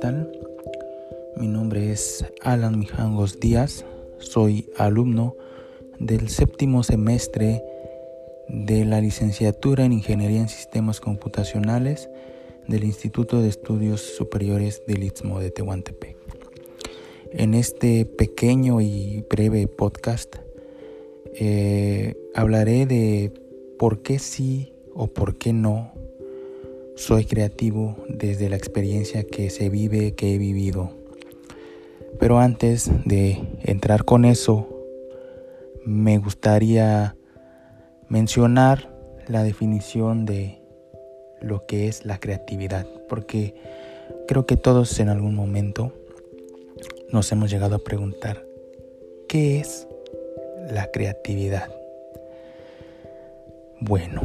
tal? Mi nombre es Alan Mijangos Díaz, soy alumno del séptimo semestre de la licenciatura en Ingeniería en Sistemas Computacionales del Instituto de Estudios Superiores del Istmo de Tehuantepec. En este pequeño y breve podcast eh, hablaré de por qué sí o por qué no soy creativo desde la experiencia que se vive, que he vivido. Pero antes de entrar con eso, me gustaría mencionar la definición de lo que es la creatividad, porque creo que todos en algún momento nos hemos llegado a preguntar, ¿qué es la creatividad? Bueno,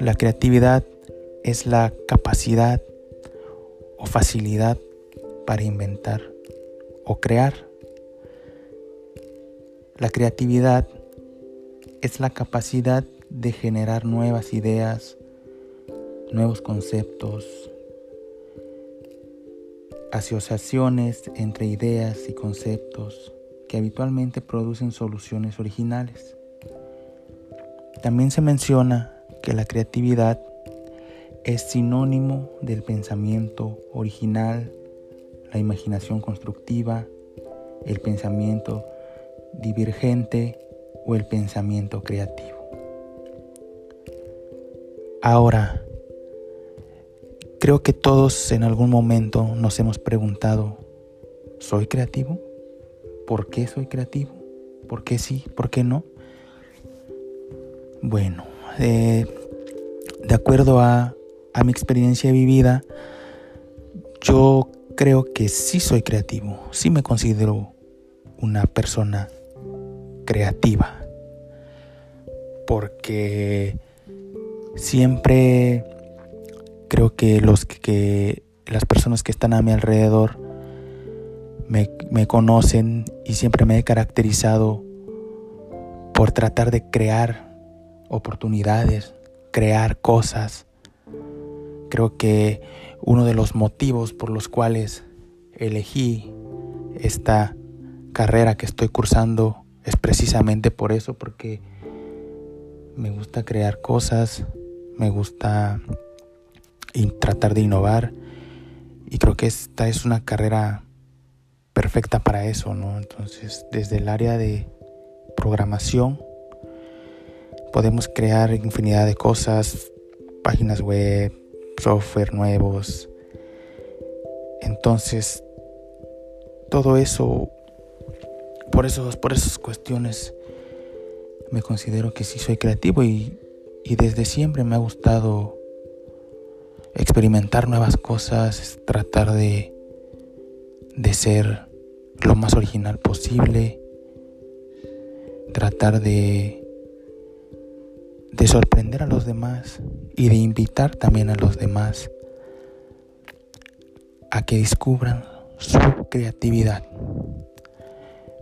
la creatividad es la capacidad o facilidad para inventar o crear. La creatividad es la capacidad de generar nuevas ideas, nuevos conceptos, asociaciones entre ideas y conceptos que habitualmente producen soluciones originales. También se menciona que la creatividad es sinónimo del pensamiento original, la imaginación constructiva, el pensamiento divergente o el pensamiento creativo. Ahora, creo que todos en algún momento nos hemos preguntado, ¿soy creativo? ¿Por qué soy creativo? ¿Por qué sí? ¿Por qué no? Bueno, eh, de acuerdo a, a mi experiencia vivida, yo creo que sí soy creativo, sí me considero una persona creativa, porque siempre creo que los que, las personas que están a mi alrededor me, me conocen y siempre me he caracterizado por tratar de crear oportunidades, crear cosas. Creo que uno de los motivos por los cuales elegí esta carrera que estoy cursando es precisamente por eso, porque me gusta crear cosas, me gusta tratar de innovar y creo que esta es una carrera perfecta para eso, ¿no? Entonces, desde el área de programación podemos crear infinidad de cosas, páginas web, software nuevos. Entonces, todo eso, por, eso, por esas cuestiones, me considero que sí soy creativo y, y desde siempre me ha gustado experimentar nuevas cosas, tratar de, de ser lo más original posible, tratar de de sorprender a los demás y de invitar también a los demás a que descubran su creatividad.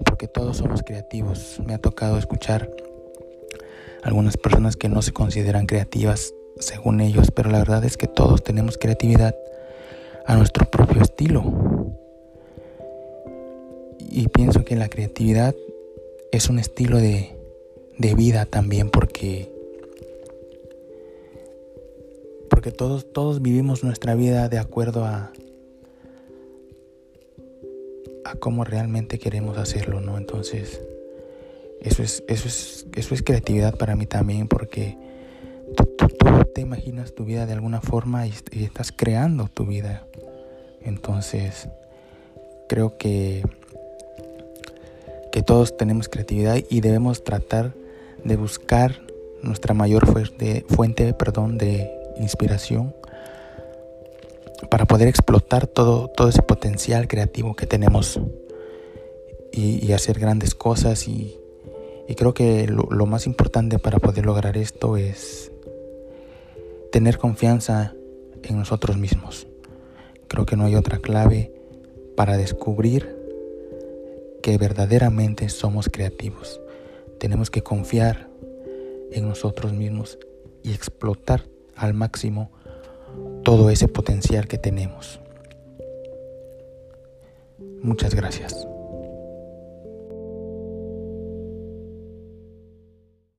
Porque todos somos creativos. Me ha tocado escuchar algunas personas que no se consideran creativas según ellos, pero la verdad es que todos tenemos creatividad a nuestro propio estilo. Y pienso que la creatividad es un estilo de, de vida también porque porque todos, todos vivimos nuestra vida de acuerdo a, a cómo realmente queremos hacerlo, ¿no? Entonces, eso es, eso es, eso es creatividad para mí también, porque tú, te imaginas tu vida de alguna forma y, y estás creando tu vida. Entonces, creo que, que todos tenemos creatividad y debemos tratar de buscar nuestra mayor fuente, fuente perdón, de inspiración para poder explotar todo, todo ese potencial creativo que tenemos y, hacer grandes cosas y, creo que lo, lo, más importante para poder lograr esto es tener confianza en nosotros mismos. Creo que no hay otra clave para descubrir que verdaderamente somos creativos. Tenemos que confiar en nosotros mismos y explotar al máximo todo ese potencial que tenemos. Muchas gracias.